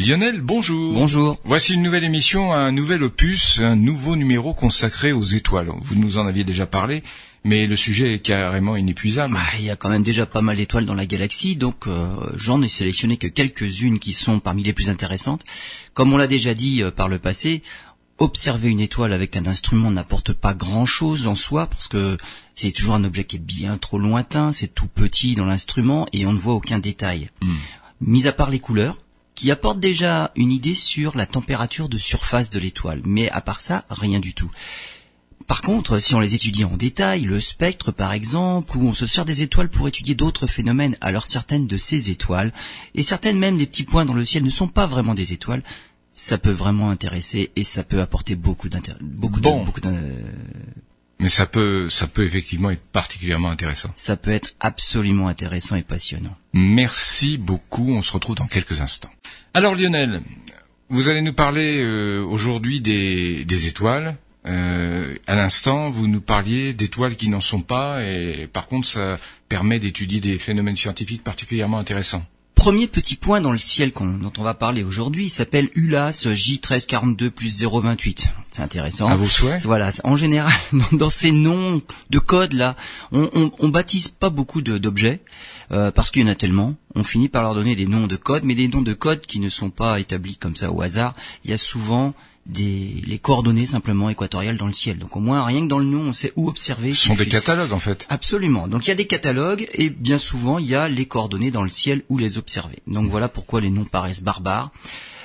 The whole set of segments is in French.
Lionel, bonjour. Bonjour. Voici une nouvelle émission, un nouvel opus, un nouveau numéro consacré aux étoiles. Vous nous en aviez déjà parlé, mais le sujet est carrément inépuisable. Bah, il y a quand même déjà pas mal d'étoiles dans la galaxie, donc euh, j'en ai sélectionné que quelques-unes qui sont parmi les plus intéressantes. Comme on l'a déjà dit euh, par le passé, observer une étoile avec un instrument n'apporte pas grand-chose en soi, parce que c'est toujours un objet qui est bien trop lointain, c'est tout petit dans l'instrument et on ne voit aucun détail. Hmm. Mis à part les couleurs, qui apportent déjà une idée sur la température de surface de l'étoile, mais à part ça, rien du tout. Par contre, si on les étudie en détail, le spectre par exemple, où on se sert des étoiles pour étudier d'autres phénomènes, alors certaines de ces étoiles, et certaines même des petits points dans le ciel ne sont pas vraiment des étoiles, ça peut vraiment intéresser et ça peut apporter beaucoup d'intérêt, beaucoup Bon. de, beaucoup d'in- Mais ça peut, ça peut effectivement être particulièrement intéressant. ça peut être absolument intéressant et passionnant. Merci beaucoup. On se retrouve dans quelques instants. Alors Lionel, vous allez nous parler euh, aujourd'hui des, des étoiles. Euh, à l'instant, vous nous parliez d'étoiles qui n'en sont pas, et par contre, ça permet d'étudier des phénomènes scientifiques particulièrement intéressants. Premier petit point dans le ciel dont on va parler aujourd'hui, s'appelle ULAS J1342 plus 028. C'est intéressant. À vos souhaits. Voilà, en général, dans, ces noms de code là, on, on, on baptise pas beaucoup d'objets euh, parce qu'il y en a tellement. On finit par leur donner des noms de code, mais des noms de code qui ne sont pas établis comme ça au hasard. Il y a souvent des les coordonnées simplement équatoriales dans le ciel. Donc au moins rien que dans le nom, on sait où observer. Ce sont des catalogues en fait. Absolument. Donc il y a des catalogues et bien souvent il y a les coordonnées dans le ciel où les observer. Donc voilà pourquoi les noms paraissent barbares.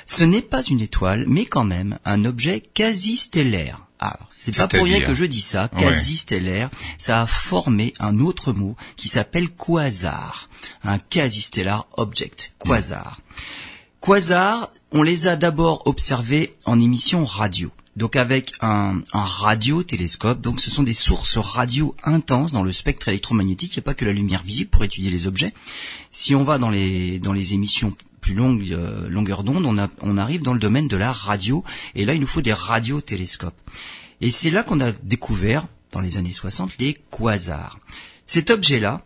Ce n'est pas une étoile, mais quand même un objet quasi stellaire. Alors, c'est pas pour rien que je dis ça, Ouais. quasi stellaire, ça a formé un autre mot qui s'appelle quasar, un quasi stellar object, quasar. Quasars, on les a d'abord observés en émission radio. Donc avec un, un radiotélescope, donc ce sont des sources radio intenses dans le spectre électromagnétique. Il n'y a pas que la lumière visible pour étudier les objets. Si on va dans les dans les émissions plus longues, euh, longueur d'onde, on, on arrive dans le domaine de la radio. Et là, il nous faut des radiotélescopes. Et c'est là qu'on a découvert, dans les années 60, les quasars. Cet objet-là,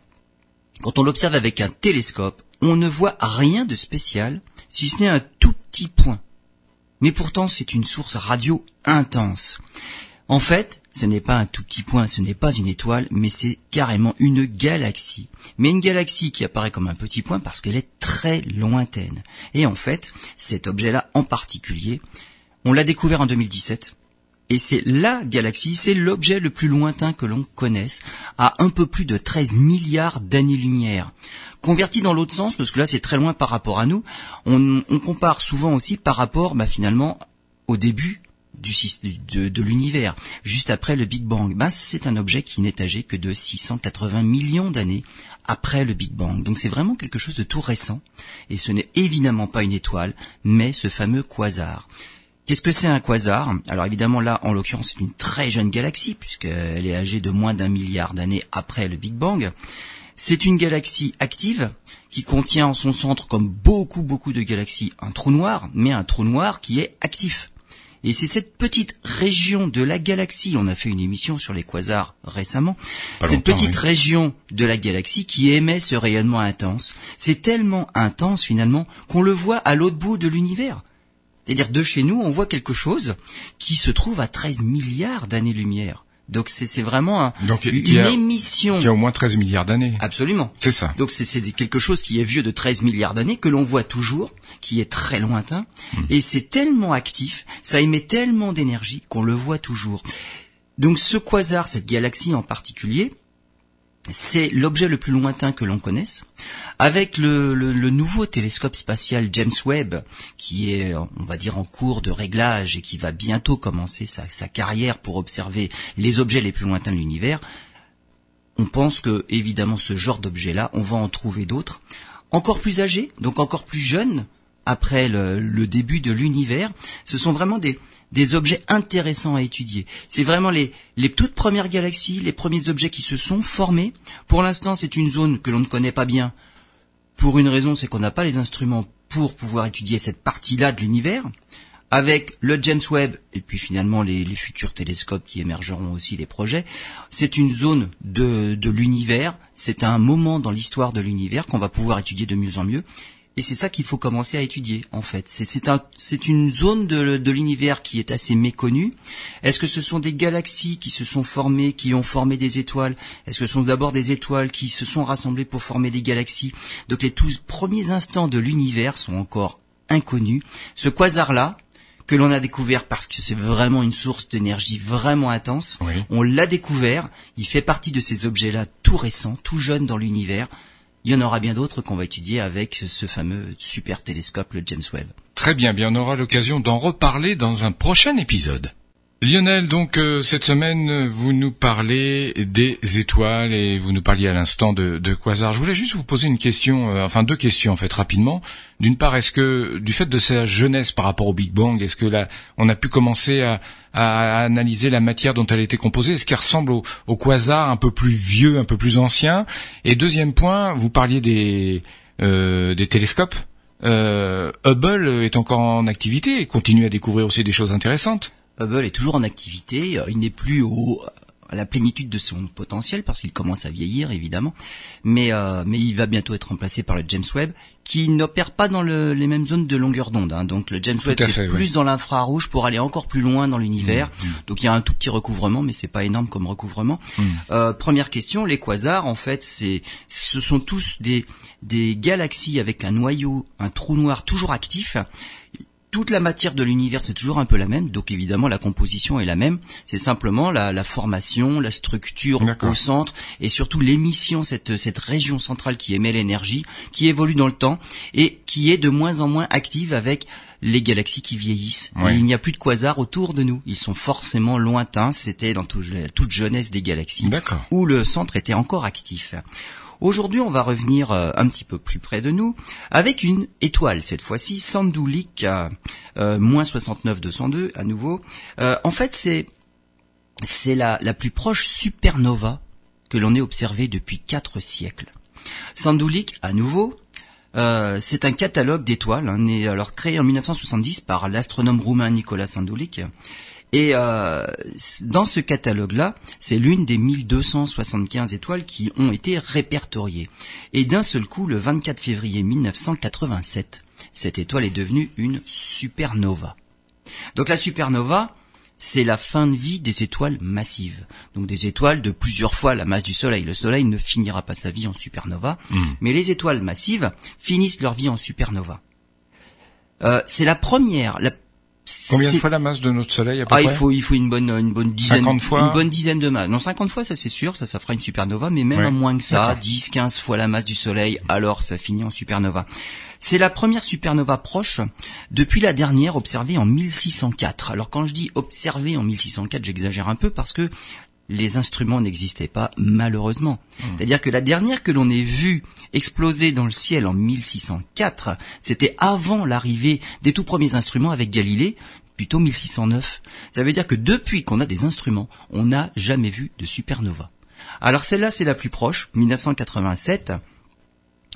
quand on l'observe avec un télescope, on ne voit rien de spécial, si ce n'est un tout point. Mais pourtant, c'est une source radio intense. En fait, ce n'est pas un tout petit point, ce n'est pas une étoile, mais c'est carrément une galaxie. Mais une galaxie qui apparaît comme un petit point parce qu'elle est très lointaine. Et en fait, cet objet-là en particulier, on l'a découvert en 2017. Et c'est la galaxie, c'est l'objet le plus lointain que l'on connaisse, à un peu plus de 13 milliards d'années-lumière. Converti dans l'autre sens, parce que là c'est très loin par rapport à nous, on, compare souvent aussi par rapport bah, finalement au début du, de, de l'univers, juste après le Big Bang. Ben, c'est un objet qui n'est âgé que de 680 millions d'années après le Big Bang. Donc c'est vraiment quelque chose de tout récent, et ce n'est évidemment pas une étoile, mais ce fameux quasar. Qu'est-ce que c'est un quasar? Alors évidemment là, en l'occurrence, c'est une très jeune galaxie, puisqu'elle est âgée de moins d'un milliard d'années après le Big Bang. C'est une galaxie active qui contient en son centre, comme beaucoup beaucoup de galaxies, un trou noir, mais un trou noir qui est actif. Et c'est cette petite région de la galaxie, on a fait une émission sur les quasars récemment, Pas cette petite oui. région de la galaxie qui émet ce rayonnement intense. C'est tellement intense finalement qu'on le voit à l'autre bout de l'univers. C'est-à-dire de chez nous, on voit quelque chose qui se trouve à 13 milliards d'années-lumière. Donc c'est vraiment un- Donc, une a- émission. Qui a au moins 13 milliards d'années. Absolument. C'est ça. Donc c'est c'est quelque chose qui est vieux de 13 milliards d'années, que l'on voit toujours, qui est très lointain, et c'est tellement actif, ça émet tellement d'énergie qu'on le voit toujours. Donc ce quasar, cette galaxie en particulier, c'est l'objet le plus lointain que l'on connaisse. Avec le, le- le nouveau télescope spatial James Webb, qui est, on va dire, en cours de réglage et qui va bientôt commencer sa, sa carrière pour observer les objets les plus lointains de l'univers, on pense que, évidemment, ce genre d'objet-là, on va en trouver d'autres, encore plus âgés, donc encore plus jeunes, après le, le début de l'univers. Ce sont vraiment des, des objets intéressants à étudier. C'est vraiment les, les toutes premières galaxies, les premiers objets qui se sont formés. Pour l'instant, c'est une zone que l'on ne connaît pas bien. Pour une raison, c'est qu'on n'a pas les instruments pour pouvoir étudier cette partie-là de l'univers. Avec le James Webb et puis finalement les, les futurs télescopes qui émergeront aussi des projets, c'est une zone de, de l'univers, c'est un moment dans l'histoire de l'univers qu'on va pouvoir étudier de mieux en mieux. Et c'est ça qu'il faut commencer à étudier en fait. C'est un, une zone de, de l'univers qui est assez méconnue. Est-ce que ce sont des galaxies qui se sont formées, qui ont formé des étoiles? Est-ce que ce sont d'abord des étoiles qui se sont rassemblées pour former des galaxies? Donc les tous premiers instants de l'univers sont encore inconnus. Ce quasar-là, que l'on a découvert parce que c'est vraiment une source d'énergie vraiment intense. On l'a découvert, il fait partie de ces objets-là tout récents, tout jeunes dans l'univers. Il y en aura bien d'autres qu'on va étudier avec ce fameux super télescope, le James Webb. Très bien, bien on aura l'occasion d'en reparler dans un prochain épisode. Lionel, donc euh, cette semaine, vous nous parlez des étoiles et vous nous parliez à l'instant de, de quasar. Je voulais juste vous poser une question, euh, enfin deux questions en fait rapidement. D'une part, est-ce que du fait de sa jeunesse par rapport au Big Bang, est-ce que là, on a pu commencer à, analyser la matière dont elle était composée? Est-ce qu'elle ressemble au, au, quasar un peu plus vieux, un peu plus ancien? Et deuxième point, vous parliez des, euh, des télescopes. Hubble est encore en activité et continue à découvrir aussi des choses intéressantes. Hubble est toujours en activité. Euh, il n'est plus au, à la plénitude de son potentiel parce qu'il commence à vieillir évidemment, mais euh, mais il va bientôt être remplacé par le James Webb qui n'opère pas dans le, les mêmes zones de longueur d'onde. Hein. Donc le James Webb c'est plus dans l'infrarouge pour aller encore plus loin dans l'univers. Mmh, mmh. Donc il y a un tout petit recouvrement, mais c'est pas énorme comme recouvrement. Mmh. Euh, première question, les quasars en fait c'est ce sont tous des des galaxies avec un noyau, un trou noir toujours actif toute la matière de l'univers c'est toujours un peu la même, donc évidemment la composition est la même. C'est simplement la, formation, la structure au centre et surtout l'émission, cette, cette région centrale qui émet l'énergie, qui évolue dans le temps et qui est de moins en moins active avec les galaxies qui vieillissent. il n'y a plus de quasars autour de nous. Ils sont forcément lointains. C'était dans toute jeunesse des galaxies où le centre était encore actif. Aujourd'hui, on va revenir euh, un petit peu plus près de nous avec une étoile cette fois-ci, Sandulik euh, moins 69 202 à nouveau. Euh, en fait, c'est c'est la, la plus proche supernova que l'on ait observée depuis quatre siècles. Sandulik, à nouveau, c'est un catalogue d'étoiles, hein, alors créé en 1970 par l'astronome roumain Nicolas Sandulik, et euh, dans ce catalogue-là, c'est l'une des 1275 étoiles qui ont été répertoriées. Et d'un seul coup, le 24 février 1987, cette étoile est devenue une supernova. Donc la supernova, c'est la fin de vie des étoiles massives. Donc des étoiles de plusieurs fois la masse du Soleil. Le Soleil ne finira pas sa vie en supernova, hmm. mais les étoiles massives finissent leur vie en supernova. Euh, c'est la première, la Combien de fois la masse de notre Soleil à peu ah, il faut il faut une bonne une bonne dizaine 50 fois une bonne dizaine de masses. Non 50 fois ça c'est sûr, ça ça fera une supernova mais même moins que ça, 10 15 fois la masse du Soleil, alors ça finit en supernova. C'est la première supernova proche depuis la dernière observée en 1604. Alors quand je dis observée en 1604, j'exagère un peu parce que les instruments n'existaient pas malheureusement. C'est-à-dire que la dernière que l'on ait vue exploser dans le ciel en 1604, c'était avant l'arrivée des tout premiers instruments avec Galilée, plutôt 1609. Ça veut dire que depuis qu'on a des instruments, on n'a jamais vu de supernova. Alors celle-là, c'est la plus proche, 1987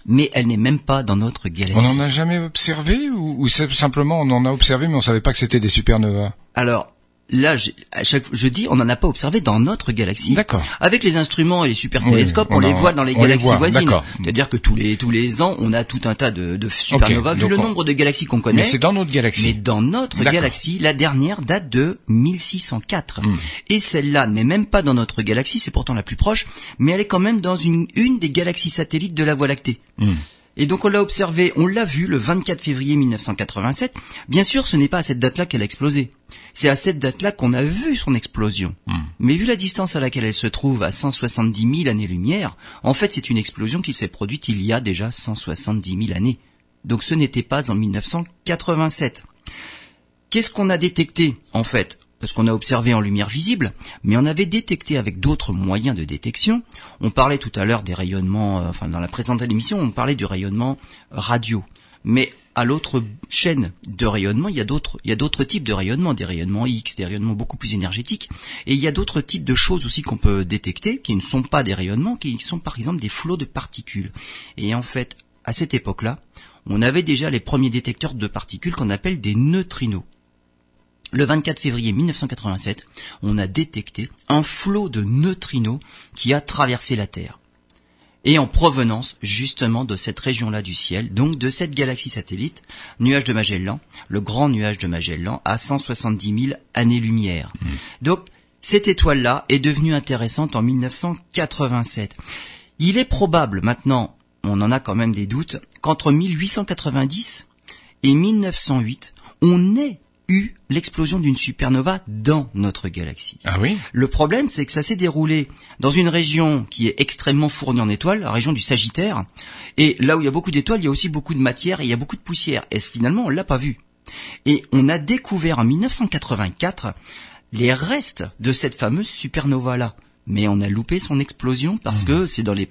mais elle n'est même pas dans notre galaxie. On n'en a jamais observé ou, ou simplement on en a observé mais on savait pas que c'était des supernovas? Alors, là, je, à chaque, je dis, on n'en a pas observé dans notre galaxie. D'accord. Avec les instruments et les super télescopes, on, les voit dans les galaxies voisines. C'est-à-dire que tous les tous les ans, on a tout un tas de, de supernovas. Vu le nombre de galaxies qu'on connaît. Mais c'est dans notre galaxie. Mais dans notre galaxie, la dernière date de 1604. Hmm. Et celle-là n'est même pas dans notre galaxie. C'est pourtant la plus proche, mais elle est quand même dans une une des galaxies satellites de la Voie lactée. Hmm. Et donc on l'a observé, on l'a vu le 24 février 1987. Bien sûr, ce n'est pas à cette date-là qu'elle a explosé. C'est à cette date-là qu'on a vu son explosion. Hmm. Mais vu la distance à laquelle elle se trouve, à 170 000 années-lumière, en fait c'est une explosion qui s'est produite il y a déjà 170 000 années. Donc ce n'était pas en 1987. Qu'est-ce qu'on a détecté en fait? Parce qu'on a observé en lumière visible, mais on avait détecté avec d'autres moyens de détection. On parlait tout à l'heure des rayonnements, euh, enfin dans la présente émission, on parlait du rayonnement radio. Mais à l'autre chaîne de rayonnement, il y a d'autres, il y a d'autres types de rayonnements, des rayonnements X, des rayonnements beaucoup plus énergétiques, et il y a d'autres types de choses aussi qu'on peut détecter, qui ne sont pas des rayonnements, qui sont par exemple des flots de particules. Et en fait, à cette époque-là, on avait déjà les premiers détecteurs de particules qu'on appelle des neutrinos le 24 février 1987, on a détecté un flot de neutrinos qui a traversé la Terre. et en provenance justement de cette région-là du ciel, donc de cette galaxie satellite, nuage de Magellan, le grand nuage de Magellan, à 170 000 années-lumière. Mmh. Donc, cette étoile-là est devenue intéressante en 1987. Il est probable maintenant, on en a quand même des doutes, qu'entre 1890 et 1908, on ait eu l'explosion d'une supernova dans notre galaxie. Ah oui? Le problème, c'est que ça s'est déroulé dans une région qui est extrêmement fournie en étoiles, la région du Sagittaire. Et là où il y a beaucoup d'étoiles, il y a aussi beaucoup de matière et il y a beaucoup de poussière. Et finalement, on l'a pas vu. Et on a découvert en 1984 les restes de cette fameuse supernova-là mais on a loupé son explosion parce mmh. que c'est dans les,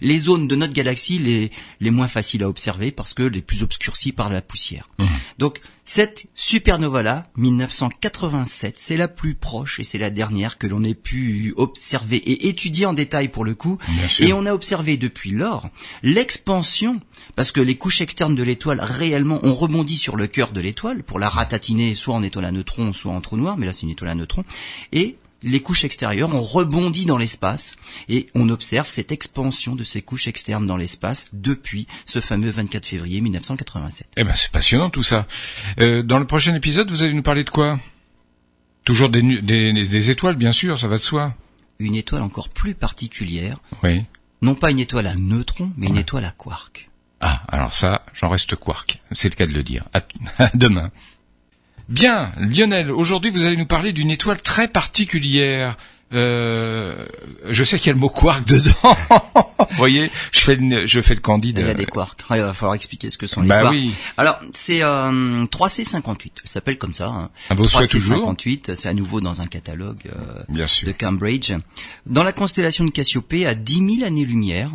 les, zones de notre galaxie les, les moins faciles à observer parce que les plus obscurcies par la poussière. Mmh. Donc cette supernova-là, 1987, c'est la plus proche et c'est la dernière que l'on ait pu observer et étudier en détail pour le coup. Et on a observé depuis lors l'expansion, parce que les couches externes de l'étoile réellement ont rebondi sur le cœur de l'étoile pour la ratatiner soit en étoile à neutrons, soit en trou noir, mais là c'est une étoile à neutrons, et les couches extérieures ont rebondi dans l'espace et on observe cette expansion de ces couches externes dans l'espace depuis ce fameux 24 février 1987. Eh ben c'est passionnant tout ça. Euh, dans le prochain épisode, vous allez nous parler de quoi? Toujours des, des, étoiles, bien sûr, ça va de soi. Une étoile encore plus particulière. Oui. Non pas une étoile à neutrons, mais une étoile à quark. Ah, alors ça, j'en reste quark. C'est le cas de le dire. à demain. Bien, Lionel, aujourd'hui vous allez nous parler d'une étoile très particulière. Euh, je sais qu'il y a le mot quark dedans. Vous voyez, je fais le, je fais le candide. Il y a des quarks. il va falloir expliquer ce que sont les bah quarks. Oui. Alors, c'est euh, 3C58. Elle s'appelle comme ça. Hein. 3C58, c'est à nouveau dans un catalogue euh, de Cambridge. Dans la constellation de Cassiopée, à 10 000 années-lumière.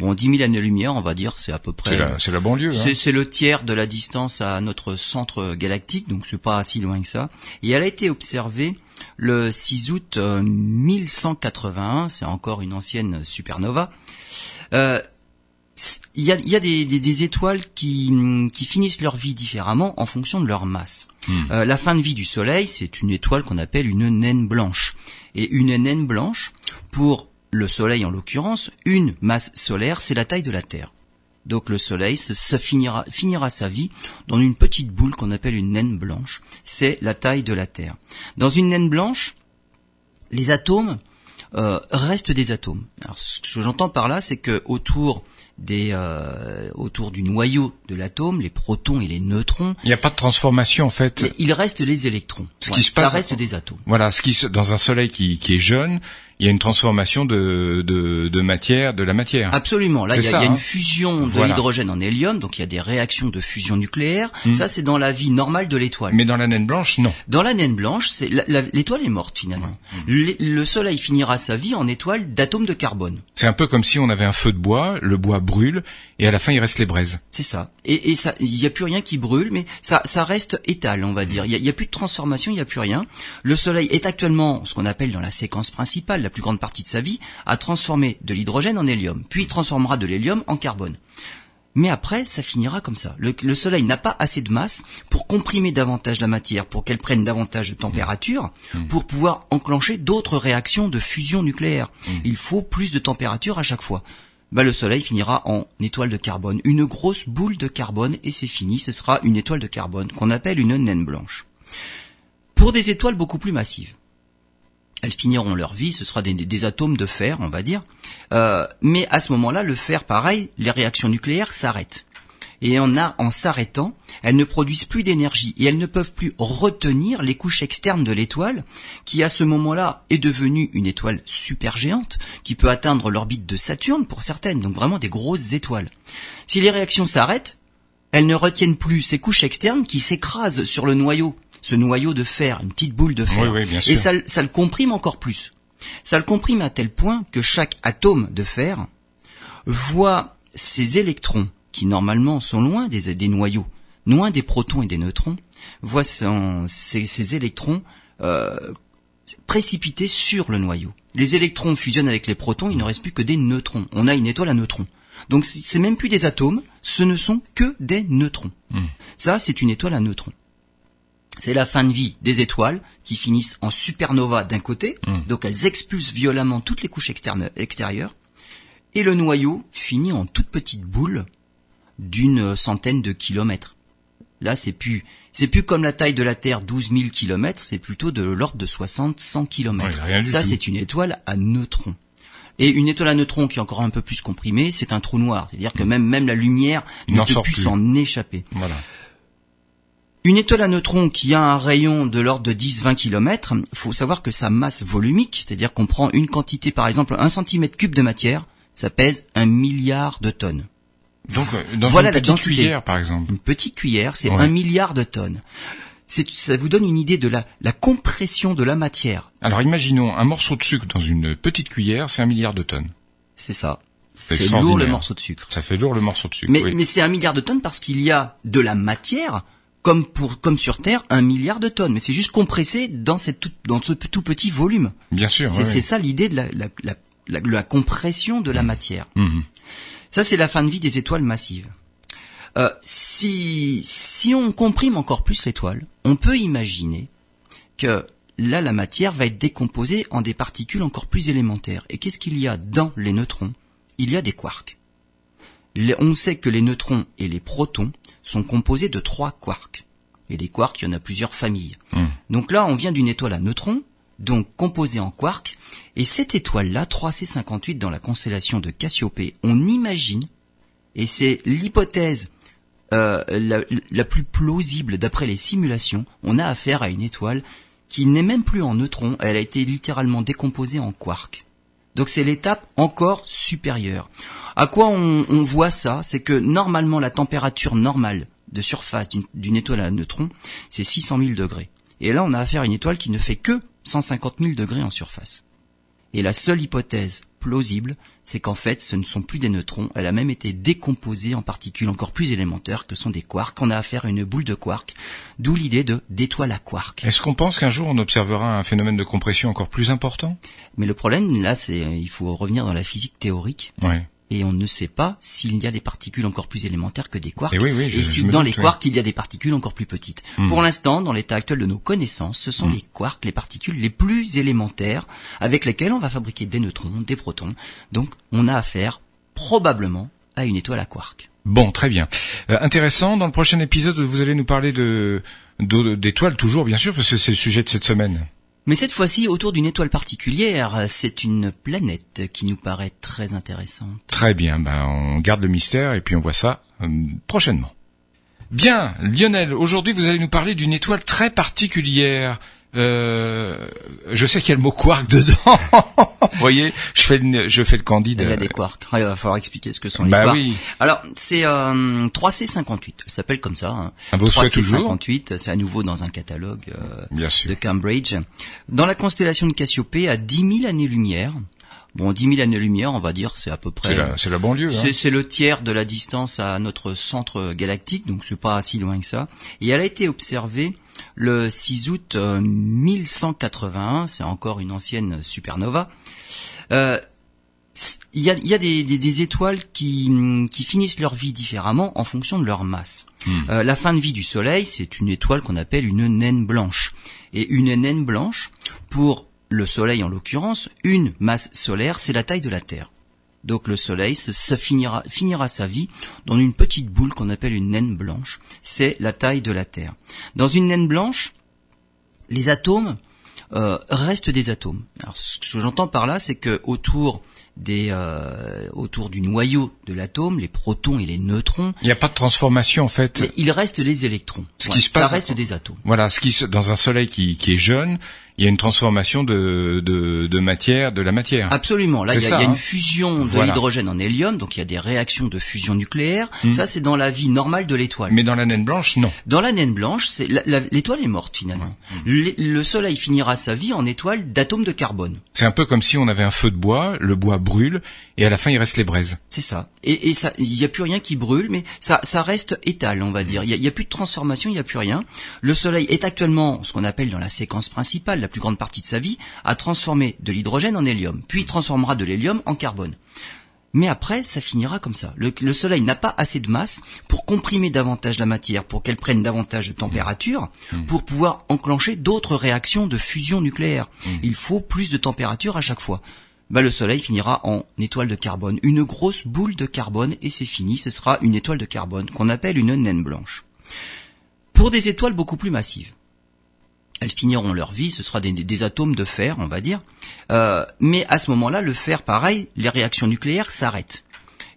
Bon, 10 000 années-lumière, on va dire, c'est à peu près. C'est la, banlieue. Hein. C'est le tiers de la distance à notre centre galactique, donc c'est pas si loin que ça. Et elle a été observée le 6 août 1181. Euh, c'est encore une ancienne supernova. Euh, il y a, y a des, des, étoiles qui, qui, finissent leur vie différemment en fonction de leur masse. Hmm. Euh, la fin de vie du Soleil, c'est une étoile qu'on appelle une naine blanche. Et une naine blanche, pour le Soleil en l'occurrence, une masse solaire, c'est la taille de la Terre. Donc le Soleil se, finira, finira, sa vie dans une petite boule qu'on appelle une naine blanche. C'est la taille de la Terre. Dans une naine blanche, les atomes euh, restent des atomes. Alors ce que j'entends par là, c'est que autour des euh, autour du noyau de l'atome, les protons et les neutrons. Il n'y a pas de transformation en fait. Il reste les électrons. Ce qui se passe, ça reste des atomes. Voilà, ce qui dans un soleil qui, qui est jeune, il y a une transformation de, de, de matière, de la matière. Absolument. Là, il y, a, une hein. fusion de l'hydrogène en hélium, donc il y a des réactions de fusion nucléaire. Hmm. Ça, c'est dans la vie normale de l'étoile. Mais dans la naine blanche, non. Dans la naine blanche, c'est l'étoile est morte finalement. Le, Soleil finira sa vie en étoile d'atomes de carbone. C'est un peu comme si on avait un feu de bois, le bois brûle, et à la fin, il reste les braises. C'est ça. Et, et ça, il n'y a plus rien qui brûle, mais ça, ça reste étal, on va dire. Il n'y a, a, plus de transformation, il n'y a plus rien. Le Soleil est actuellement ce qu'on appelle dans la séquence principale, la plus grande partie de sa vie, à transformer de l'hydrogène en hélium, puis il transformera de l'hélium en carbone. Mais après, ça finira comme ça. Le, Soleil n'a pas assez de masse pour comprimer davantage la matière, pour qu'elle prenne davantage de température, mmh. pour pouvoir enclencher d'autres réactions de fusion nucléaire. Mmh. Il faut plus de température à chaque fois. Bah, le Soleil finira en étoile de carbone, une grosse boule de carbone, et c'est fini, ce sera une étoile de carbone, qu'on appelle une naine blanche. Pour des étoiles beaucoup plus massives, elles finiront leur vie, ce sera des, atomes de fer, on va dire. Euh, mais à ce moment-là, le fer, pareil, les réactions nucléaires s'arrêtent. Et en, s'arrêtant, elles ne produisent plus d'énergie et elles ne peuvent plus retenir les couches externes de l'étoile, qui à ce moment-là est devenue une étoile supergéante, qui peut atteindre l'orbite de Saturne pour certaines, donc vraiment des grosses étoiles. Si les réactions s'arrêtent, elles ne retiennent plus ces couches externes qui s'écrasent sur le noyau ce noyau de fer, une petite boule de fer. et ça, ça le comprime encore plus. Ça le comprime à tel point que chaque atome de fer voit ses électrons, qui normalement sont loin des, des noyaux, loin des protons et des neutrons, voit ces, électrons euh, précipités sur le noyau. Les électrons fusionnent avec les protons, il ne reste plus que des neutrons. On a une étoile à neutrons. Donc c'est même plus des atomes, ce ne sont que des neutrons. Hmm. Ça, c'est une étoile à neutrons c'est la fin de vie des étoiles qui finissent en supernova d'un côté, mmh. donc elles expulsent violemment toutes les couches externes, extérieures, et le noyau finit en toute petite boule d'une centaine de kilomètres. Là, c'est plus, c'est plus comme la taille de la Terre, 12 000 kilomètres, c'est plutôt de l'ordre de 60, 100 kilomètres. Ça, c'est une étoile à neutrons. Et une étoile à neutrons qui est encore un peu plus comprimée, c'est un trou noir. C'est-à-dire que même, même la lumière ne peut plus s'en échapper. Voilà. Une étoile à neutrons qui a un rayon de l'ordre de 10-20 km, faut savoir que sa masse volumique, c'est-à-dire qu'on prend une quantité, par exemple, un centimètre cube de matière, ça pèse un milliard de tonnes. Donc, euh, dans voilà une petite cuillère, par exemple. Une petite cuillère, c'est un milliard de tonnes. Ça vous donne une idée de la, la compression de la matière. Alors, imaginons un morceau de sucre dans une petite cuillère, c'est un milliard de tonnes. C'est ça. C'est lourd le morceau de sucre. Ça fait lourd le morceau de sucre. Mais, mais c'est un milliard de tonnes parce qu'il y a de la matière, comme pour comme sur Terre, un milliard de tonnes. Mais c'est juste compressé dans cette tout, dans ce tout petit volume. Bien sûr. C'est ça l'idée de la, la, la, la, compression de la mmh. matière. Mmh. Ça, c'est la fin de vie des étoiles massives. Euh, si, si on comprime encore plus l'étoile, on peut imaginer que là, la matière va être décomposée en des particules encore plus élémentaires. Et qu'est-ce qu'il y a dans les neutrons? Il y a des quarks. on sait que les neutrons et les protons sont composés de trois quarks. Et les quarks, il y en a plusieurs familles. Mmh. Donc là, on vient d'une étoile à neutrons, donc composée en quarks, et cette étoile-là, 3C58 dans la constellation de Cassiopée, on imagine, et c'est l'hypothèse euh, la, plus plausible d'après les simulations, on a affaire à une étoile qui n'est même plus en neutrons, elle a été littéralement décomposée en quarks. Donc c'est l'étape encore supérieure. À quoi on, voit ça? C'est que normalement la température normale de surface d'une étoile à neutrons, c'est 600 000 degrés. Et là on a affaire à une étoile qui ne fait que 150 000 degrés en surface. Et la seule hypothèse plausible, c'est qu'en fait, ce ne sont plus des neutrons, elle a même été décomposée en particules encore plus élémentaires que sont des quarks. On a affaire à une boule de quarks, d'où l'idée de d'étoile à quarks. Est-ce qu'on pense qu'un jour on observera un phénomène de compression encore plus important? Mais le problème, là, c'est il faut revenir dans la physique théorique. Ouais et on ne sait pas s'il y a des particules encore plus élémentaires que des quarks, et, si dans les quarks il y a des particules encore plus petites. Hmm. Pour l'instant, dans l'état actuel de nos connaissances, ce sont hmm. les quarks, les particules les plus élémentaires avec lesquelles on va fabriquer des neutrons, des protons. Donc on a affaire probablement à une étoile à quarks. Bon, très bien. Euh, intéressant. Dans le prochain épisode, vous allez nous parler de d'étoiles toujours, bien sûr, parce que c'est le sujet de cette semaine. Mais cette fois-ci autour d'une étoile particulière, c'est une planète qui nous paraît très intéressante. Très bien, ben on garde le mystère et puis on voit ça euh, prochainement. Bien, Lionel, aujourd'hui vous allez nous parler d'une étoile très particulière. Euh, je sais qu'il y a le mot quark dedans. Vous voyez, je fais le, je fais le candide. Il y a des quarks. Il va falloir expliquer ce que sont les bah quarks. Oui. Alors, c'est euh, 3C58. Elle s'appelle comme ça. Hein. 3C58, c'est à nouveau dans un catalogue euh, de Cambridge. Dans la constellation de Cassiopée, à 10 000 années-lumière. Bon, 10 000 années-lumière, on va dire, c'est à peu près. C'est la, banlieue. Hein. C'est le tiers de la distance à notre centre galactique, donc c'est pas si loin que ça. Et elle a été observée le 6 août 1181, euh, c'est encore une ancienne supernova. Euh, il y a, y a des, des, étoiles qui, qui, finissent leur vie différemment en fonction de leur masse. Hmm. Euh, la fin de vie du Soleil, c'est une étoile qu'on appelle une naine blanche. Et une naine blanche, pour le Soleil en l'occurrence, une masse solaire, c'est la taille de la Terre. Donc le Soleil ça finira, finira sa vie dans une petite boule qu'on appelle une naine blanche. C'est la taille de la Terre. Dans une naine blanche, les atomes euh, restent des atomes. Alors ce que j'entends par là, c'est que autour des euh, autour du noyau de l'atome, les protons et les neutrons. Il n'y a pas de transformation en fait. il reste les électrons. Ce qui se passe, ça reste des atomes. Voilà, ce qui dans un soleil qui, qui est jeune, il y a une transformation de, de, de matière, de la matière. Absolument. Là, il y, a, une hein. fusion de l'hydrogène en hélium, donc il y a des réactions de fusion nucléaire. Hmm. Ça, c'est dans la vie normale de l'étoile. Mais dans la naine blanche, non. Dans la naine blanche, c'est l'étoile est morte finalement. Le, Soleil finira sa vie en étoile d'atomes de carbone. C'est un peu comme si on avait un feu de bois, le bois brûle, et à la fin, il reste les braises. C'est ça. Et, et ça, il n'y a plus rien qui brûle, mais ça, ça reste étal, on va dire. Il n'y a, a, plus de transformation, il n'y a plus rien. Le Soleil est actuellement ce qu'on appelle dans la séquence principale, plus grande partie de sa vie, à transformer de l'hydrogène en hélium, puis transformera de l'hélium en carbone. Mais après, ça finira comme ça. Le, Soleil n'a pas assez de masse pour comprimer davantage la matière, pour qu'elle prenne davantage de température, mmh. pour pouvoir enclencher d'autres réactions de fusion nucléaire. Mmh. Il faut plus de température à chaque fois. bah, le Soleil finira en étoile de carbone, une grosse boule de carbone, et c'est fini, ce sera une étoile de carbone qu'on appelle une naine blanche. Pour des étoiles beaucoup plus massives, elles finiront leur vie, ce sera des, atomes de fer, on va dire, euh, mais à ce moment-là, le fer, pareil, les réactions nucléaires s'arrêtent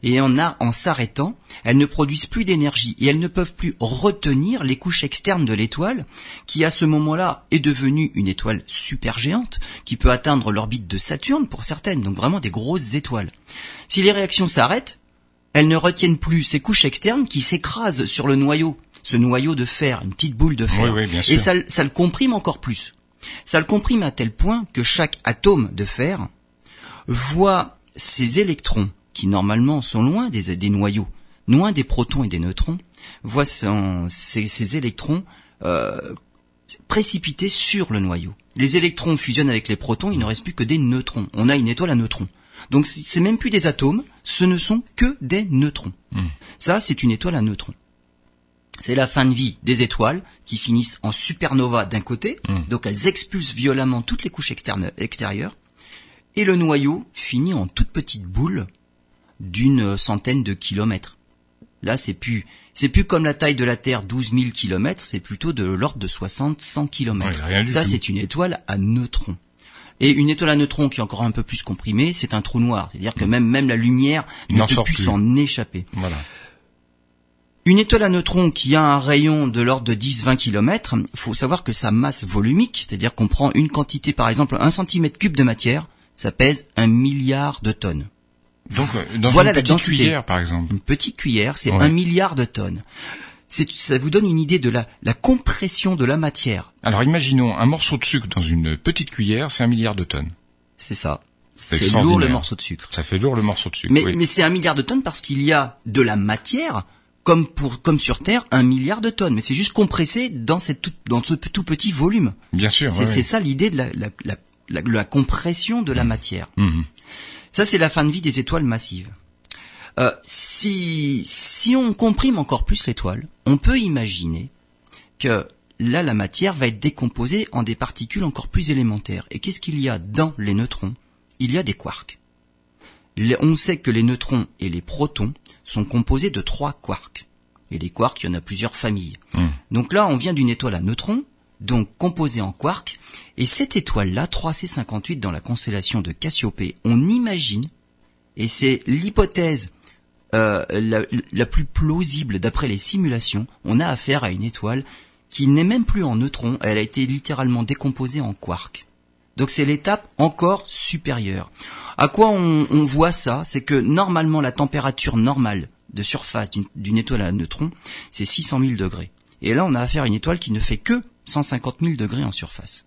et en, s'arrêtant, elles ne produisent plus d'énergie et elles ne peuvent plus retenir les couches externes de l'étoile, qui à ce moment-là est devenue une étoile supergéante, qui peut atteindre l'orbite de Saturne pour certaines, donc vraiment des grosses étoiles. Si les réactions s'arrêtent, elles ne retiennent plus ces couches externes qui s'écrasent sur le noyau, ce noyau de fer, une petite boule de fer, et ça, ça le comprime encore plus. Ça le comprime à tel point que chaque atome de fer voit ses électrons qui normalement sont loin des, des noyaux, loin des protons et des neutrons, voient ces, électrons euh, précipités sur le noyau. Les électrons fusionnent avec les protons, il ne reste plus que des neutrons. On a une étoile à neutrons. Donc c'est même plus des atomes, ce ne sont que des neutrons. Hmm. Ça, c'est une étoile à neutrons. C'est la fin de vie des étoiles qui finissent en supernova d'un côté, hmm. donc elles expulsent violemment toutes les couches externes, extérieures, et le noyau finit en toute petite boule d'une centaine de kilomètres. Là, c'est plus, c'est plus comme la taille de la Terre, 12 000 kilomètres, c'est plutôt de l'ordre de 60, 100 kilomètres. Ça, c'est une étoile à neutrons. Et une étoile à neutrons qui est encore un peu plus comprimée, c'est un trou noir. C'est-à-dire que mm. même, même la lumière ne peut plus s'en échapper. Voilà. Une étoile à neutrons qui a un rayon de l'ordre de 10-20 km, faut savoir que sa masse volumique, c'est-à-dire qu'on prend une quantité, par exemple, un centimètre cube de matière, ça pèse un milliard de tonnes. Donc, euh, dans voilà une petite cuillère, par exemple. Une petite cuillère, c'est un milliard de tonnes. Ça vous donne une idée de la, la compression de la matière. Alors, imaginons un morceau de sucre dans une petite cuillère, c'est un milliard de tonnes. C'est ça. C'est lourd le morceau de sucre. Ça fait lourd le morceau de sucre. Mais, mais c'est un milliard de tonnes parce qu'il y a de la matière, comme pour comme sur Terre, un milliard de tonnes. Mais c'est juste compressé dans cette tout, dans ce tout petit volume. Bien sûr. C'est ça l'idée de la, la, la, la, compression de la mmh. matière. Mmh. Ça, c'est la fin de vie des étoiles massives. Euh, si, si on comprime encore plus l'étoile, on peut imaginer que là, la matière va être décomposée en des particules encore plus élémentaires. Et qu'est-ce qu'il y a dans les neutrons? Il y a des quarks. On sait que les neutrons et les protons sont composés de trois quarks. Et les quarks, il y en a plusieurs familles. Mmh. Donc là, on vient d'une étoile à neutrons, donc composée en quarks, et cette étoile-là, 3C58 dans la constellation de Cassiopée, on imagine, et c'est l'hypothèse euh, la, plus plausible d'après les simulations, on a affaire à une étoile qui n'est même plus en neutrons, elle a été littéralement décomposée en quarks. Donc c'est l'étape encore supérieure. À quoi on, voit ça C'est que normalement la température normale de surface d'une étoile à neutrons, c'est 600 000 degrés. Et là on a affaire à une étoile qui ne fait que 150 000 degrés en surface.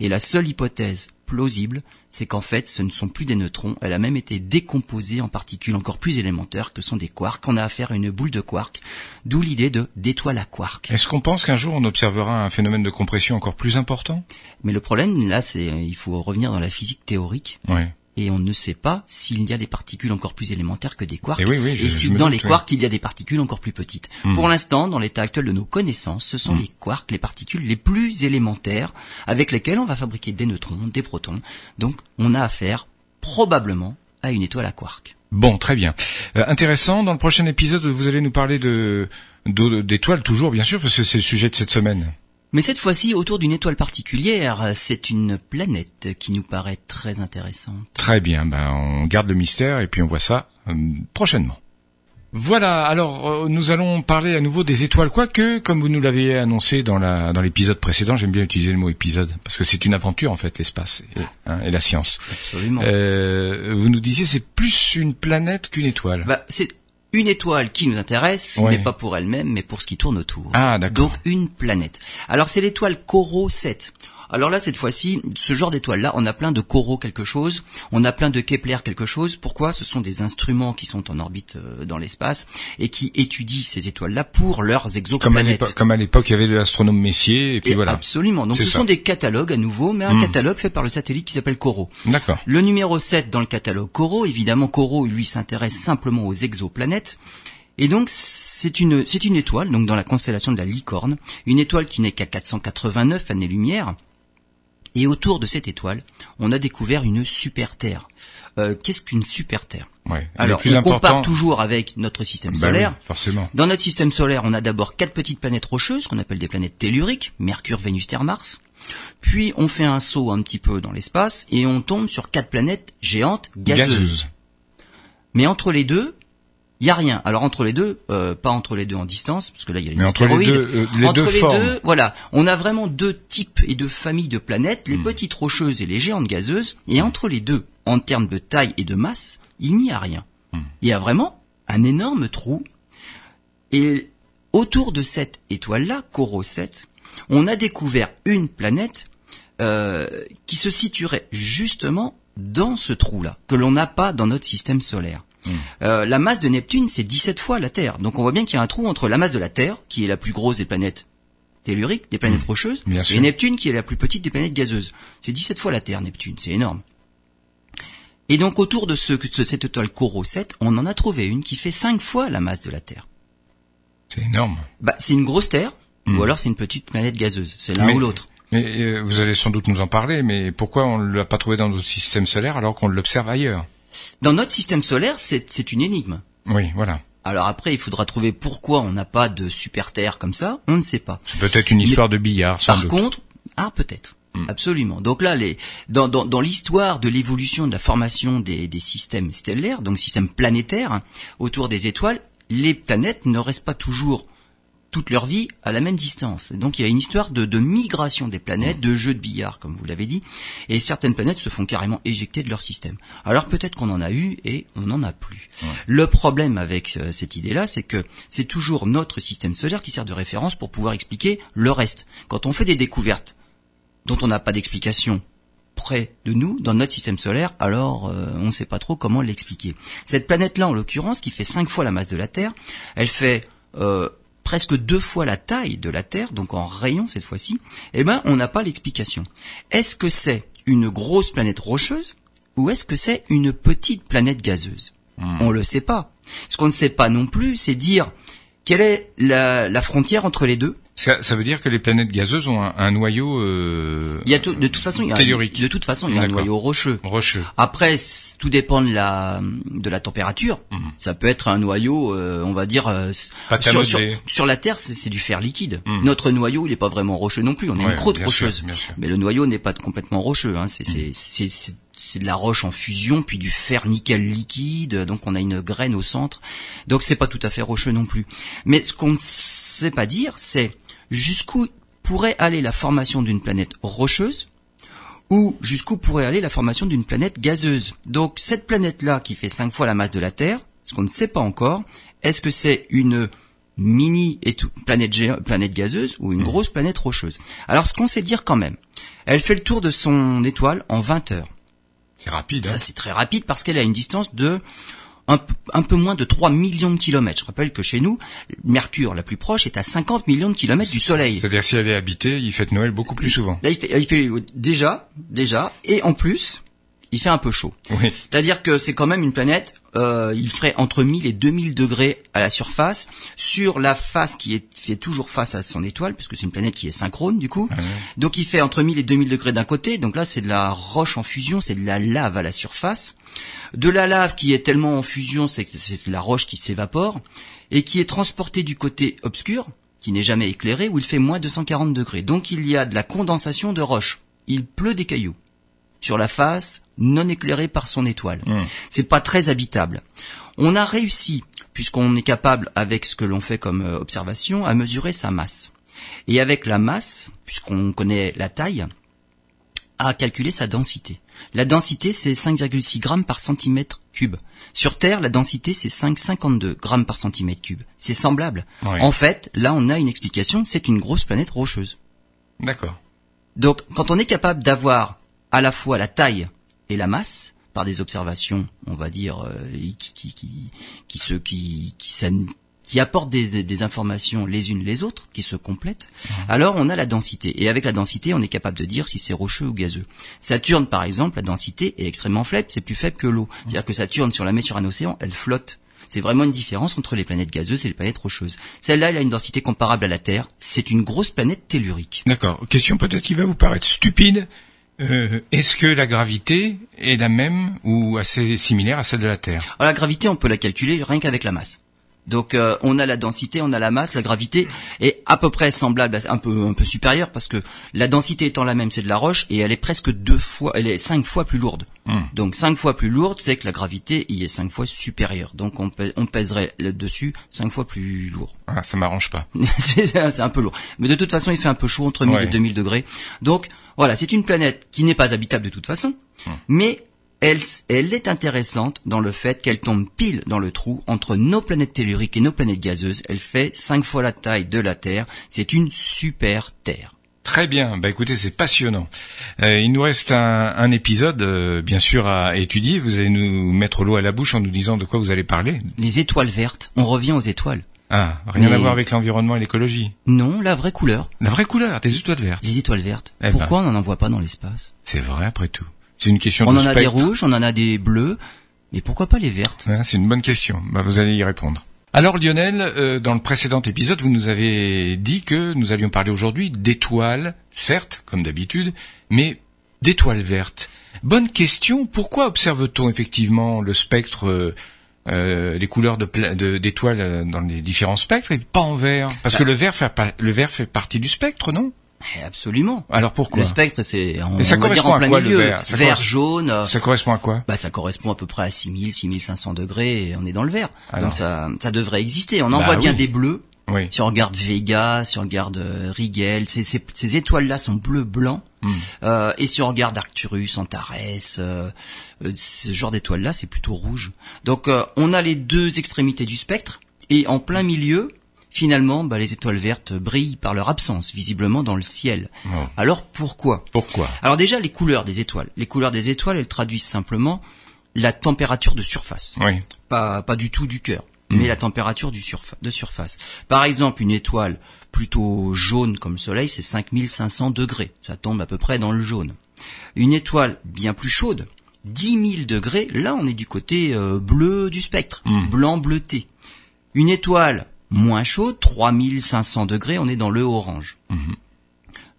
Et la seule hypothèse plausible, c'est qu'en fait, ce ne sont plus des neutrons, elle a même été décomposée en particules encore plus élémentaires que sont des quarks. On a affaire à une boule de quarks, d'où l'idée de d'étoile à quarks. Est-ce qu'on pense qu'un jour on observera un phénomène de compression encore plus important? Mais le problème, là, c'est il faut revenir dans la physique théorique. Ouais et on ne sait pas s'il y a des particules encore plus élémentaires que des quarks, et, et si dans les quarks il y a des particules encore plus petites. Hmm. Pour l'instant, dans l'état actuel de nos connaissances, ce sont hmm. les quarks, les particules les plus élémentaires avec lesquelles on va fabriquer des neutrons, des protons. Donc on a affaire probablement à une étoile à quarks. Bon, très bien. Euh, intéressant. Dans le prochain épisode, vous allez nous parler de d'étoiles toujours, bien sûr, parce que c'est le sujet de cette semaine. Mais cette fois-ci autour d'une étoile particulière, c'est une planète qui nous paraît très intéressante. Très bien, ben on garde le mystère et puis on voit ça euh, prochainement. Voilà, alors euh, nous allons parler à nouveau des étoiles, quoique, comme vous nous l'avez annoncé dans la dans l'épisode précédent, j'aime bien utiliser le mot épisode, parce que c'est une aventure en fait, l'espace et, hein, la science. Absolument. Euh, vous nous disiez c'est plus une planète qu'une étoile. Bah, c'est une étoile qui nous intéresse, mais pas pour elle-même, mais pour ce qui tourne autour. Ah, d'accord. Donc une planète. Alors c'est l'étoile Coro 7. Alors là, cette fois-ci, ce genre d'étoile-là, on a plein de Corot quelque chose, on a plein de Kepler quelque chose. Pourquoi? Ce sont des instruments qui sont en orbite euh, dans l'espace et qui étudient ces étoiles-là pour leurs exoplanètes. Comme à l'époque, il y avait de l'astronome Messier, et puis voilà. Absolument. Donc ce sont des catalogues à nouveau, mais un hmm. catalogue fait par le satellite qui s'appelle Corot. D'accord. Le numéro 7 dans le catalogue Corot, évidemment, Corot, lui, s'intéresse simplement aux exoplanètes. Et donc c'est une c'est une étoile donc dans la constellation de la Licorne, une étoile qui n'est qu'à 489 années-lumière Et autour de cette étoile, on a découvert une super Terre. Euh, Qu'est-ce qu'une super Terre? Ouais. Alors, plus on important, compare toujours avec notre système Bah solaire. oui, forcément. Dans notre système solaire, on a d'abord quatre petites planètes rocheuses qu'on appelle des planètes telluriques, Mercure, Vénus, Terre, Mars. Puis on fait un saut un petit peu dans l'espace et on tombe sur quatre planètes géantes gazeuses. Gazeuse. Mais entre les deux, il y a rien. Alors entre les deux, euh, pas entre les deux en distance, parce que là il y a les Mais entre les astéroïdes. deux, euh, les entre deux les deux, voilà, on a vraiment deux types et deux familles de planètes, les Hmm. petites rocheuses et les géantes gazeuses. Et entre les deux, en termes de taille et de masse, il n'y a rien. Hmm. Il y a vraiment un énorme trou. Et autour de cette étoile-là, Coro 7, on a découvert une planète euh, qui se situerait justement dans ce trou-là, que l'on n'a pas dans notre système solaire. Euh, la masse de Neptune, c'est 17 fois la Terre. Donc on voit bien qu'il y a un trou entre la masse de la Terre, qui est la plus grosse des planètes telluriques, des planètes rocheuses, Bien sûr. et Neptune, qui est la plus petite des planètes gazeuses. C'est 17 fois la Terre, Neptune, c'est énorme. Et donc autour de, ce, de cette étoile Coro 7, on en a trouvé une qui fait 5 fois la masse de la Terre. C'est énorme. Bah, c'est une grosse Terre, ou alors c'est une petite planète gazeuse. C'est l'un Mais- ou l'autre. Mais euh, vous allez sans doute nous en parler, mais pourquoi on ne l'a pas trouvé dans notre système solaire alors qu'on l'observe ailleurs? Dans notre système solaire, c'est une énigme. Oui, voilà. Alors après, il faudra trouver pourquoi on n'a pas de super Terre comme ça. On ne sait pas. C'est peut-être une histoire de billard, sans Par doute. contre, ah peut-être. Absolument. Donc là, les, dans, dans, dans l'histoire de l'évolution de la formation des, des systèmes stellaires, donc systèmes planétaires, autour des étoiles, les planètes ne restent pas toujours toute leur vie à la même distance. Donc il y a une histoire de, de migration des planètes, de jeux de billard, comme vous l'avez dit, et certaines planètes se font carrément éjecter de leur système. Alors peut-être qu'on en a eu et on n'en a plus. Le problème avec euh, cette idée-là, c'est que c'est toujours notre système solaire qui sert de référence pour pouvoir expliquer le reste. Quand on fait des découvertes dont on n'a pas d'explication près de nous, dans notre système solaire, alors euh, on ne sait pas trop comment l'expliquer. Cette planète-là, en l'occurrence, qui fait cinq fois la masse de la Terre, elle fait euh, presque deux fois la taille de la Terre, donc en rayon cette fois-ci, eh ben on n'a pas l'explication. Est-ce que c'est une grosse planète rocheuse ou est-ce que c'est une petite planète gazeuse? On le sait pas. Ce qu'on ne sait pas non plus, c'est dire quelle est la, la frontière entre les deux. Ça, ça veut dire que les planètes gazeuses ont un, un noyau euh, Il y a tout- de toute façon, il y a, Tellurique. de toute façon, il y a un noyau rocheux. rocheux. Après, tout dépend de la de la température. Ça peut être un noyau, euh, on va dire, euh, sur, sur, la Terre, c'est du fer liquide. Mhm. Notre noyau, il n'est pas vraiment rocheux non plus. On a Ouais, une croûte bien sûr, rocheuse, bien sûr. mais le noyau n'est pas complètement rocheux. Hein. C'est c'est c'est c'est de la roche en fusion, puis du fer nickel liquide. Donc on a une graine au centre. Donc c'est pas tout à fait rocheux non plus. Mais ce qu'on ne sait pas dire, c'est jusqu'où pourrait aller la formation d'une planète rocheuse ou jusqu'où pourrait aller la formation d'une planète gazeuse. Donc cette planète-là qui fait cinq fois la masse de la Terre, ce qu'on ne sait pas encore, est-ce que c'est une mini planète, planète gazeuse ou une grosse planète rocheuse? Alors ce qu'on sait dire quand même, elle fait le tour de son étoile en 20 heures. C'est rapide. Hein Ça c'est très rapide parce qu'elle a une distance de un, peu moins de 3 millions de kilomètres. Je rappelle que chez nous, Mercure la plus proche est à 50 millions de kilomètres du Soleil. C'est-à-dire si elle est habitée, il fête Noël beaucoup plus souvent. Là, il fait, il fait déjà, déjà, et en plus, il fait un peu chaud. Oui. C'est-à-dire que c'est quand même une planète, euh, il ferait entre 1000 et 2000 degrés à la surface, sur la face qui est, fait toujours face à son étoile, puisque c'est une planète qui est synchrone du coup. Ouais. Donc il fait entre 1000 et 2000 degrés d'un côté, donc là c'est de la roche en fusion, c'est de la lave à la surface. De la lave qui est tellement en fusion, c'est que c'est de la roche qui s'évapore, et qui est transportée du côté obscur, qui n'est jamais éclairé, où il fait moins 240 degrés. Donc il y a de la condensation de roche. Il pleut des cailloux sur la face, non éclairée par son étoile. Mm. C'est pas très habitable. On a réussi, puisqu'on est capable, avec ce que l'on fait comme euh, observation, à mesurer sa masse. Et avec la masse, puisqu'on connaît la taille, à calculer sa densité. La densité, c'est 5,6 grammes par centimètre cube. Sur Terre, la densité, c'est 5,52 grammes par centimètre cube. C'est semblable. En fait, là, on a une explication, c'est une grosse planète rocheuse. D'accord. Donc, quand on est capable d'avoir à la fois la taille et la masse par des observations, on va dire, euh, qui qui qui qui se qui qui, apportent des, des- des informations les unes les autres, qui se complètent, alors on a la densité. Et avec la densité, on est capable de dire si c'est rocheux ou gazeux. Saturne, par exemple, la densité est extrêmement faible, c'est plus faible que l'eau. C'est-à-dire que Saturne, si on la met sur un océan, elle flotte. C'est vraiment une différence entre les planètes gazeuses et les planètes rocheuses. Celle-là, elle a une densité comparable à la Terre. C'est une grosse planète tellurique. D'accord. Question peut-être qui va vous paraître stupide, Euh, Est-ce que la gravité est la même ou assez similaire à celle de la Terre? Alors la gravité, on peut la calculer rien qu'avec la masse. Donc euh, on a la densité, on a la masse, la gravité est à peu près semblable, un peu un peu supérieure parce que la densité étant la même, c'est de la roche et elle est presque deux fois, elle est cinq fois plus lourde. Hmm. Donc cinq fois plus lourde, c'est que la gravité y est cinq fois supérieure. Donc on, on pèserait là-dessus cinq fois plus lourd. ah, Ça m'arrange pas. c'est un peu lourd. Mais de toute façon, il fait un peu chaud, entre 1000 Ouais. et 2000 degrés. Donc, voilà, c'est une planète qui n'est pas habitable de toute façon, mais elle, elle est intéressante dans le fait qu'elle tombe pile dans le trou entre nos planètes telluriques et nos planètes gazeuses. Elle fait cinq fois la taille de la Terre. C'est une super Terre. Très bien. Bah écoutez, c'est passionnant. Euh, il nous reste un, un épisode, euh, bien sûr, à étudier. Vous allez nous mettre l'eau à la bouche en nous disant de quoi vous allez parler. Les étoiles vertes, on revient aux étoiles. Ah, rien Mais- à voir avec l'environnement et l'écologie. Non, la vraie couleur, La vraie couleur des étoiles vertes. les étoiles vertes. Eh ben. Pourquoi on n'en voit pas dans l'espace? C'est vrai après tout. C'est une question On de en a des rouges, on en a des bleus, mais pourquoi pas les vertes? C'est une bonne question. Bah, vous allez y répondre. Alors Lionel, euh, dans le précédent épisode, vous nous avez dit que nous allions parler aujourd'hui d'étoiles, certes, comme d'habitude, mais d'étoiles vertes. Bonne question. Pourquoi observe-t-on effectivement le spectre, euh, euh, les couleurs de pla- de- d'étoiles euh, dans les différents spectres et pas en vert? Parce Bah. que le vert fait pas- le vert fait partie du spectre, non? Absolument. Alors pourquoi Le spectre, c'est on, ça on va dire en plein quoi, milieu. vert? Jaune. Ça correspond à quoi? Bah, ça correspond à peu près à 6000, 6500 degrés et on est dans le vert. Alors. Donc ça, ça devrait exister. On en Bah voit bien des bleus. Oui. Si on regarde Vega, si on regarde euh, Rigel, ces, ces, ces étoiles-là sont bleu-blanc. Hmm. Euh, et si on regarde Arcturus, Antares, euh, euh, ce genre d'étoiles-là, c'est plutôt rouge. Donc euh, on a les deux extrémités du spectre. Et en plein milieu, finalement, bah, les étoiles vertes brillent par leur absence, visiblement dans le ciel. Oh. Alors pourquoi? Pourquoi? Alors déjà, les couleurs des étoiles. Les couleurs des étoiles, elles traduisent simplement la température de surface. Oui. Pas, pas du tout du cœur, mais la température du surfa- de surface. Par exemple, une étoile plutôt jaune comme le Soleil, c'est 5500 degrés. Ça tombe à peu près dans le jaune. Une étoile bien plus chaude, 10 000 degrés, là on est du côté euh, bleu du spectre, blanc bleuté. Une étoile moins chaude, 3500 degrés, on est dans le orange.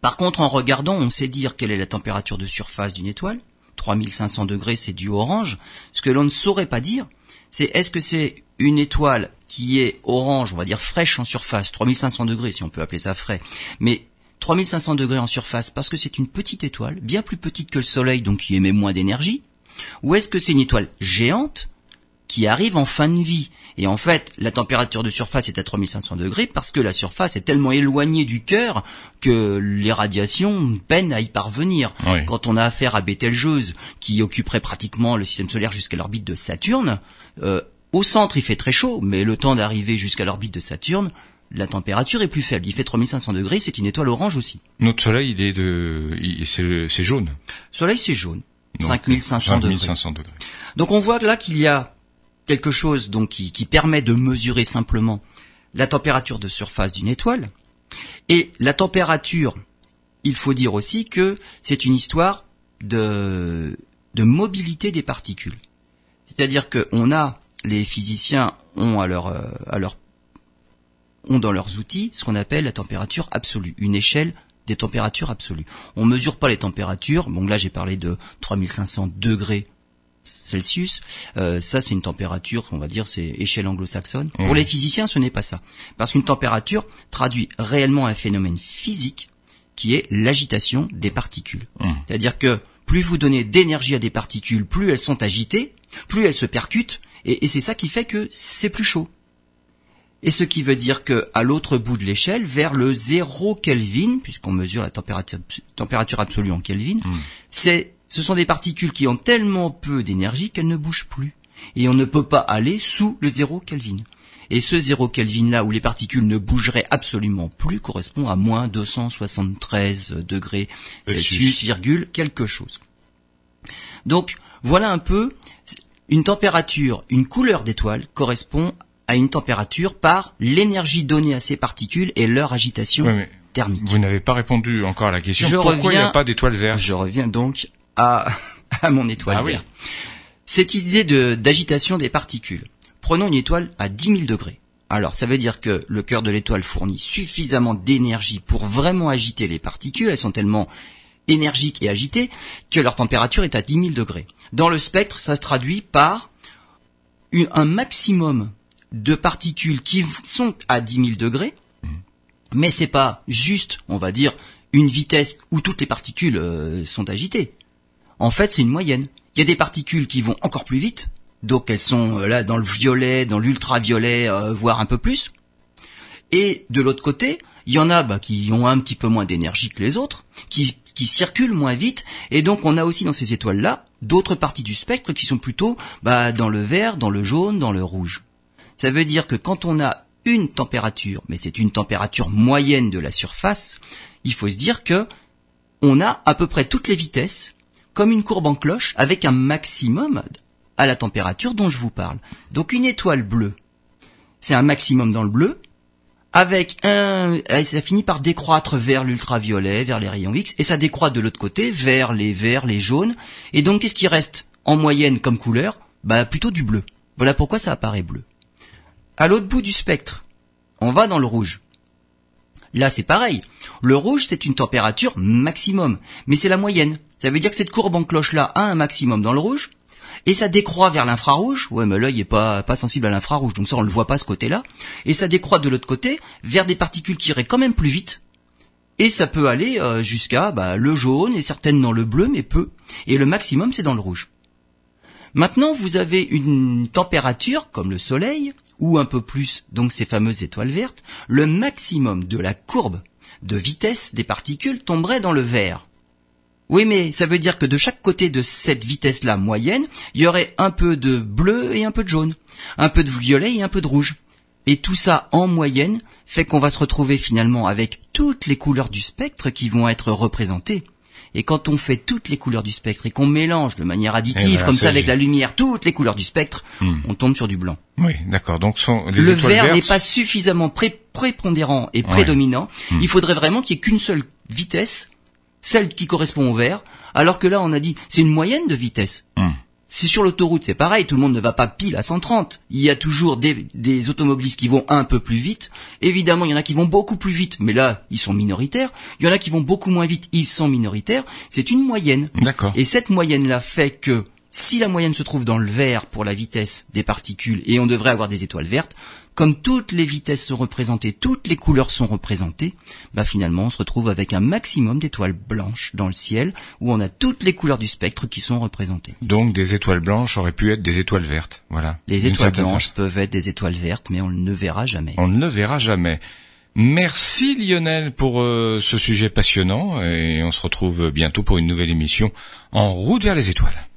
Par contre, en regardant, on sait dire quelle est la température de surface d'une étoile. 3500 degrés, c'est du orange. Ce que l'on ne saurait pas dire, c'est est-ce que c'est une étoile qui est orange, on va dire fraîche en surface, 3500 degrés si on peut appeler ça frais, mais 3500 degrés en surface parce que c'est une petite étoile, bien plus petite que le Soleil, donc qui émet moins d'énergie, ou est-ce que c'est une étoile géante qui arrive en fin de vie. Et en fait, la température de surface est à 3500 degrés parce que la surface est tellement éloignée du cœur que les radiations peinent à y parvenir. Oui. Quand on a affaire à Bételgeuse, qui occuperait pratiquement le système solaire jusqu'à l'orbite de Saturne, euh, au centre il fait très chaud, mais le temps d'arriver jusqu'à l'orbite de Saturne, la température est plus faible. Il fait 3500 degrés, c'est une étoile orange aussi. Notre soleil, il est de, c'est jaune. Soleil c'est jaune, Donc, 5500 degrés. 5500 degrés. Donc on voit là qu'il y a quelque chose donc qui, permet de mesurer simplement la température de surface d'une étoile. Et la température, il faut dire aussi que c'est une histoire de, mobilité des particules. C'est-à-dire que on a, les physiciens ont à leur, euh, à leur, ont dans leurs outils ce qu'on appelle la température absolue, une échelle des températures absolues. On mesure pas les températures. Bon là j'ai parlé de 3500 degrés Celsius. Euh, ça, c'est une température, on va dire, c'est échelle anglo-saxonne. Pour Mhm. les physiciens, ce n'est pas ça. Parce qu'une température traduit réellement un phénomène physique qui est l'agitation des particules. Mhm. C'est-à-dire que plus vous donnez d'énergie à des particules, plus elles sont agitées, plus elles se percutent, et, et c'est ça qui fait que c'est plus chaud. Et ce qui veut dire que à l'autre bout de l'échelle, vers le 0 Kelvin, puisqu'on mesure la température, température absolue en Kelvin, c'est, ce sont des particules qui ont tellement peu d'énergie qu'elles ne bougent plus. Et on ne peut pas aller sous le 0 Kelvin. Et ce 0 Kelvin là où les particules ne bougeraient absolument plus correspond à moins 273 degrés Celsius, virgule quelque chose. Donc voilà un peu une température, une couleur d'étoile correspond à une température par l'énergie donnée à ces particules et leur agitation thermique. vous n'avez pas répondu encore à la question. Je Pourquoi il n'y a pas d'étoiles vertes? Je reviens donc à, à mon étoile Ah oui. Cette idée de d'agitation des particules. Prenons une étoile à 10 000 degrés. Alors, ça veut dire que le cœur de l'étoile fournit suffisamment d'énergie pour vraiment agiter les particules. Elles sont tellement énergiques et agités que leur température est à 10 000 degrés. Dans le spectre, ça se traduit par un maximum de particules qui sont à 10 000 degrés, mais c'est pas juste, on va dire, une vitesse où toutes les particules euh, sont agitées. En fait, c'est une moyenne. Il y a des particules qui vont encore plus vite, donc elles sont euh, là dans le violet, dans l'ultraviolet, euh, voire un peu plus. Et de l'autre côté, il y en a bah, qui ont un petit peu moins d'énergie que les autres, qui, circulent moins vite, et donc on a aussi dans ces étoiles-là d'autres parties du spectre qui sont plutôt bah, dans le vert, dans le jaune, dans le rouge. Ça veut dire que quand on a une température, mais c'est une température moyenne de la surface, il faut se dire que on a à peu près toutes les vitesses comme une courbe en cloche avec un maximum à la température dont je vous parle. Donc une étoile bleue, c'est un maximum dans le bleu, avec un, ça finit par décroître vers l'ultraviolet, vers les rayons X, et ça décroît de l'autre côté vers les verts, les jaunes. Et donc qu'est-ce qui reste en moyenne comme couleur? Bah plutôt du bleu. Voilà pourquoi ça apparaît bleu. À l'autre bout du spectre, on va dans le rouge. Là, c'est pareil. Le rouge, c'est une température maximum, mais c'est la moyenne. Ça veut dire que cette courbe en cloche-là a un maximum dans le rouge, et ça décroît vers l'infrarouge. Ouais, mais l'œil est pas, pas sensible à l'infrarouge, donc ça, on le voit pas ce côté-là. Et ça décroît de l'autre côté vers des particules qui iraient quand même plus vite. Et ça peut aller euh, jusqu'à bah, le jaune et certaines dans le bleu, mais peu. Et le maximum, c'est dans le rouge. Maintenant, vous avez une température, comme le Soleil, ou un peu plus, donc ces fameuses étoiles vertes, le maximum de la courbe de vitesse des particules tomberait dans le vert. Oui, mais ça veut dire que de chaque côté de cette vitesse-là moyenne, il y aurait un peu de bleu et un peu de jaune, un peu de violet et un peu de rouge. Et tout ça en moyenne fait qu'on va se retrouver finalement avec toutes les couleurs du spectre qui vont être représentées. Et quand on fait toutes les couleurs du spectre et qu'on mélange de manière additive, eh ben, comme ça avec la lumière, toutes les couleurs du spectre, hmm. on tombe sur du blanc. Oui, d'accord. Donc le vert n'est pas suffisamment prépondérant et prédominant. Hmm. Il faudrait vraiment qu'il y ait qu'une seule vitesse, celle qui correspond au vert, alors que là on a dit c'est une moyenne de vitesse. Hmm. C'est sur l'autoroute, c'est pareil, tout le monde ne va pas pile à 130. Il y a toujours des, des, automobilistes qui vont un peu plus vite. Évidemment, il y en a qui vont beaucoup plus vite, mais là, ils sont minoritaires. Il y en a qui vont beaucoup moins vite, ils sont minoritaires. C'est une moyenne. D'accord. Et cette moyenne-là fait que si la moyenne se trouve dans le vert pour la vitesse des particules, et on devrait avoir des étoiles vertes, comme toutes les vitesses sont représentées, toutes les couleurs sont représentées, bah finalement on se retrouve avec un maximum d'étoiles blanches dans le ciel où on a toutes les couleurs du spectre qui sont représentées. Donc des étoiles blanches auraient pu être des étoiles vertes, voilà. Les étoiles blanches peuvent être des étoiles vertes, mais on ne verra jamais. On ne verra jamais. Merci Lionel pour euh, ce sujet passionnant et on se retrouve bientôt pour une nouvelle émission en route vers les étoiles.